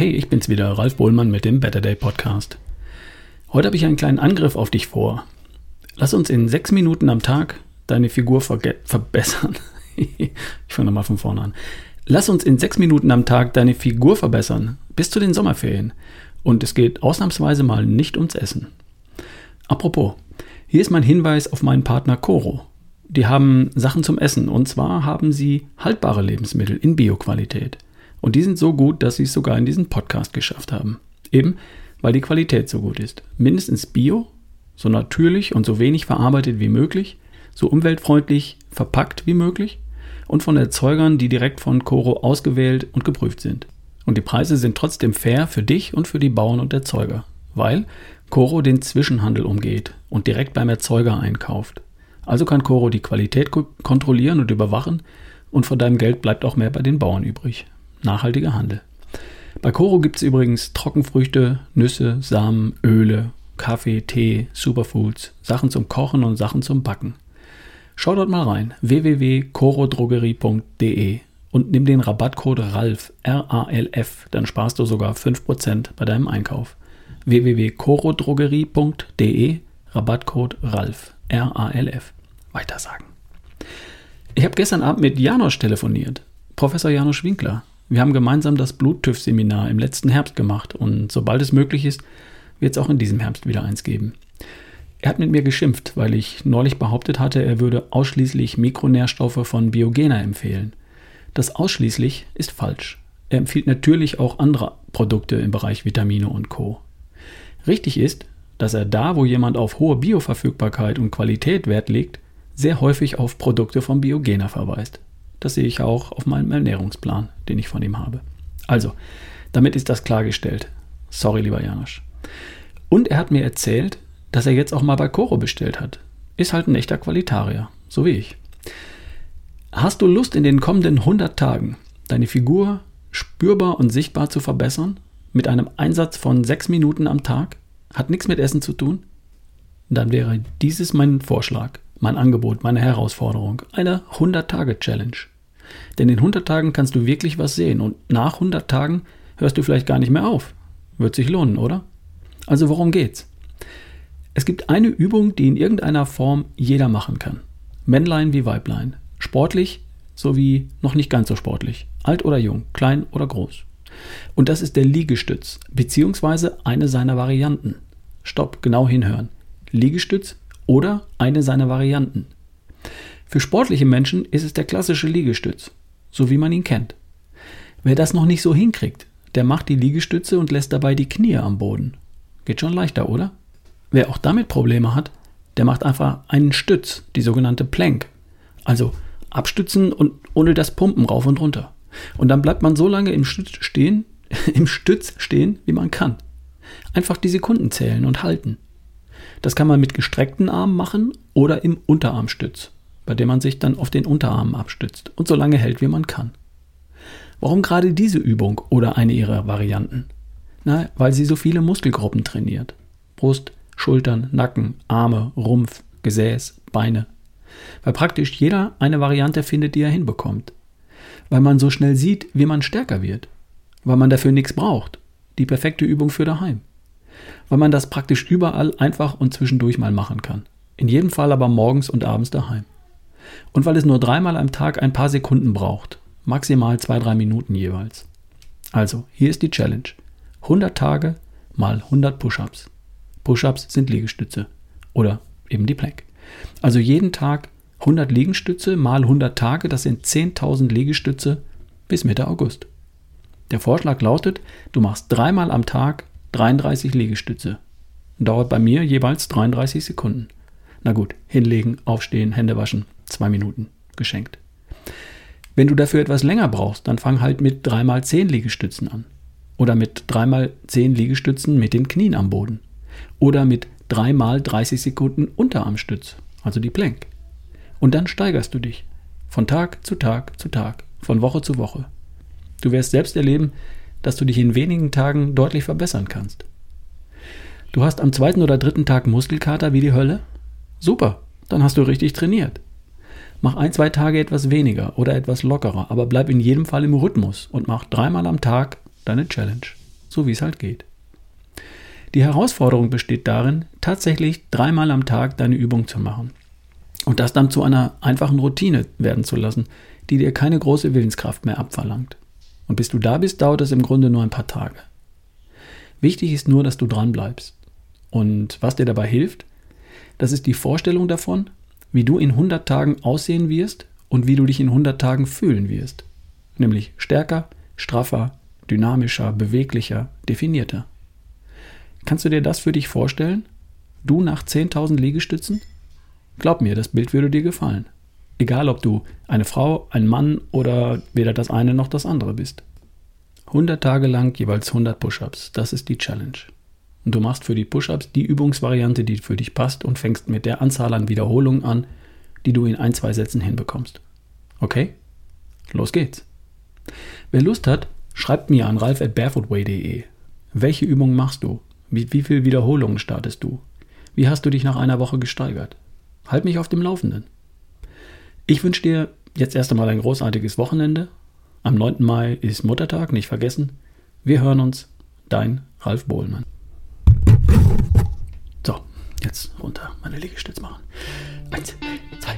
Hey, ich bin's wieder, Ralf Bohlmann mit dem Better Day Podcast. Heute habe ich einen kleinen Angriff auf dich vor. Lass uns in sechs Minuten am Tag deine Figur verbessern. ich fange nochmal von vorne an. Lass uns in sechs Minuten am Tag deine Figur verbessern, bis zu den Sommerferien. Und es geht ausnahmsweise mal nicht ums Essen. Apropos, hier ist mein Hinweis auf meinen Partner Coro. Die haben Sachen zum Essen und zwar haben sie haltbare Lebensmittel in Bioqualität. Und die sind so gut, dass sie es sogar in diesen Podcast geschafft haben. Eben, weil die Qualität so gut ist. Mindestens bio, so natürlich und so wenig verarbeitet wie möglich, so umweltfreundlich verpackt wie möglich und von Erzeugern, die direkt von Coro ausgewählt und geprüft sind. Und die Preise sind trotzdem fair für dich und für die Bauern und Erzeuger, weil Coro den Zwischenhandel umgeht und direkt beim Erzeuger einkauft. Also kann Coro die Qualität kontrollieren und überwachen und von deinem Geld bleibt auch mehr bei den Bauern übrig nachhaltiger Handel. Bei Coro gibt es übrigens Trockenfrüchte, Nüsse, Samen, Öle, Kaffee, Tee, Superfoods, Sachen zum Kochen und Sachen zum Backen. Schau dort mal rein www.corodrogerie.de und nimm den Rabattcode RALF, R-A-L-F, dann sparst du sogar 5% bei deinem Einkauf. www.corodrogerie.de, Rabattcode RALF, R-A-L-F. Weitersagen. Ich habe gestern Abend mit Janosch telefoniert, Professor Janosch Winkler. Wir haben gemeinsam das Bluttüff-Seminar im letzten Herbst gemacht und sobald es möglich ist, wird es auch in diesem Herbst wieder eins geben. Er hat mit mir geschimpft, weil ich neulich behauptet hatte, er würde ausschließlich Mikronährstoffe von Biogena empfehlen. Das ausschließlich ist falsch. Er empfiehlt natürlich auch andere Produkte im Bereich Vitamine und Co. Richtig ist, dass er da, wo jemand auf hohe Bioverfügbarkeit und Qualität Wert legt, sehr häufig auf Produkte von Biogena verweist. Das sehe ich auch auf meinem Ernährungsplan, den ich von ihm habe. Also, damit ist das klargestellt. Sorry, lieber Janosch. Und er hat mir erzählt, dass er jetzt auch mal bei Coro bestellt hat. Ist halt ein echter Qualitarier, so wie ich. Hast du Lust, in den kommenden 100 Tagen deine Figur spürbar und sichtbar zu verbessern? Mit einem Einsatz von 6 Minuten am Tag? Hat nichts mit Essen zu tun? Dann wäre dieses mein Vorschlag mein Angebot, meine Herausforderung, eine 100-Tage-Challenge. Denn in 100 Tagen kannst du wirklich was sehen und nach 100 Tagen hörst du vielleicht gar nicht mehr auf. Wird sich lohnen, oder? Also worum geht's? Es gibt eine Übung, die in irgendeiner Form jeder machen kann. Männlein wie Weiblein. Sportlich sowie noch nicht ganz so sportlich. Alt oder jung, klein oder groß. Und das ist der Liegestütz, beziehungsweise eine seiner Varianten. Stopp, genau hinhören. Liegestütz oder eine seiner Varianten. Für sportliche Menschen ist es der klassische Liegestütz, so wie man ihn kennt. Wer das noch nicht so hinkriegt, der macht die Liegestütze und lässt dabei die Knie am Boden. Geht schon leichter, oder? Wer auch damit Probleme hat, der macht einfach einen Stütz, die sogenannte Plank. Also abstützen und ohne das Pumpen rauf und runter. Und dann bleibt man so lange im Stütz stehen, im Stütz stehen, wie man kann. Einfach die Sekunden zählen und halten. Das kann man mit gestreckten Armen machen oder im Unterarmstütz, bei dem man sich dann auf den Unterarmen abstützt und so lange hält, wie man kann. Warum gerade diese Übung oder eine ihrer Varianten? Na, weil sie so viele Muskelgruppen trainiert. Brust, Schultern, Nacken, Arme, Rumpf, Gesäß, Beine. Weil praktisch jeder eine Variante findet, die er hinbekommt. Weil man so schnell sieht, wie man stärker wird. Weil man dafür nichts braucht. Die perfekte Übung für daheim weil man das praktisch überall einfach und zwischendurch mal machen kann. In jedem Fall aber morgens und abends daheim. Und weil es nur dreimal am Tag ein paar Sekunden braucht, maximal zwei, drei Minuten jeweils. Also, hier ist die Challenge. 100 Tage mal 100 Push-ups. Push-ups sind Liegestütze oder eben die Plank. Also jeden Tag 100 Liegestütze mal 100 Tage, das sind 10.000 Liegestütze bis Mitte August. Der Vorschlag lautet, du machst dreimal am Tag 33 Liegestütze. Dauert bei mir jeweils 33 Sekunden. Na gut, hinlegen, aufstehen, Hände waschen, zwei Minuten, geschenkt. Wenn du dafür etwas länger brauchst, dann fang halt mit 3x10 Liegestützen an. Oder mit 3x10 Liegestützen mit den Knien am Boden. Oder mit 3x30 Sekunden Unterarmstütz, also die Plank. Und dann steigerst du dich. Von Tag zu Tag zu Tag, von Woche zu Woche. Du wirst selbst erleben, dass du dich in wenigen Tagen deutlich verbessern kannst. Du hast am zweiten oder dritten Tag Muskelkater wie die Hölle? Super, dann hast du richtig trainiert. Mach ein, zwei Tage etwas weniger oder etwas lockerer, aber bleib in jedem Fall im Rhythmus und mach dreimal am Tag deine Challenge. so wie es halt geht. Die Herausforderung besteht darin, tatsächlich dreimal am Tag deine Übung zu machen und das dann zu einer einfachen Routine werden zu lassen, die dir keine große Willenskraft mehr abverlangt. Und bis du da bist, dauert es im Grunde nur ein paar Tage. Wichtig ist nur, dass du dran bleibst. Und was dir dabei hilft, das ist die Vorstellung davon, wie du in 100 Tagen aussehen wirst und wie du dich in 100 Tagen fühlen wirst. Nämlich stärker, straffer, dynamischer, beweglicher, definierter. Kannst du dir das für dich vorstellen? Du nach 10.000 Liegestützen? Glaub mir, das Bild würde dir gefallen. Egal, ob du eine Frau, ein Mann oder weder das eine noch das andere bist. 100 Tage lang jeweils 100 Push-ups, das ist die Challenge. Und du machst für die Push-ups die Übungsvariante, die für dich passt und fängst mit der Anzahl an Wiederholungen an, die du in ein, zwei Sätzen hinbekommst. Okay? Los geht's. Wer Lust hat, schreibt mir an ralf at barefootway.de. Welche Übungen machst du? Wie, wie viele Wiederholungen startest du? Wie hast du dich nach einer Woche gesteigert? Halt mich auf dem Laufenden. Ich wünsche dir jetzt erst einmal ein großartiges Wochenende. Am 9. Mai ist Muttertag, nicht vergessen. Wir hören uns. Dein Ralf Bohlmann. So, jetzt runter meine Liegestütze machen. Eins, zwei,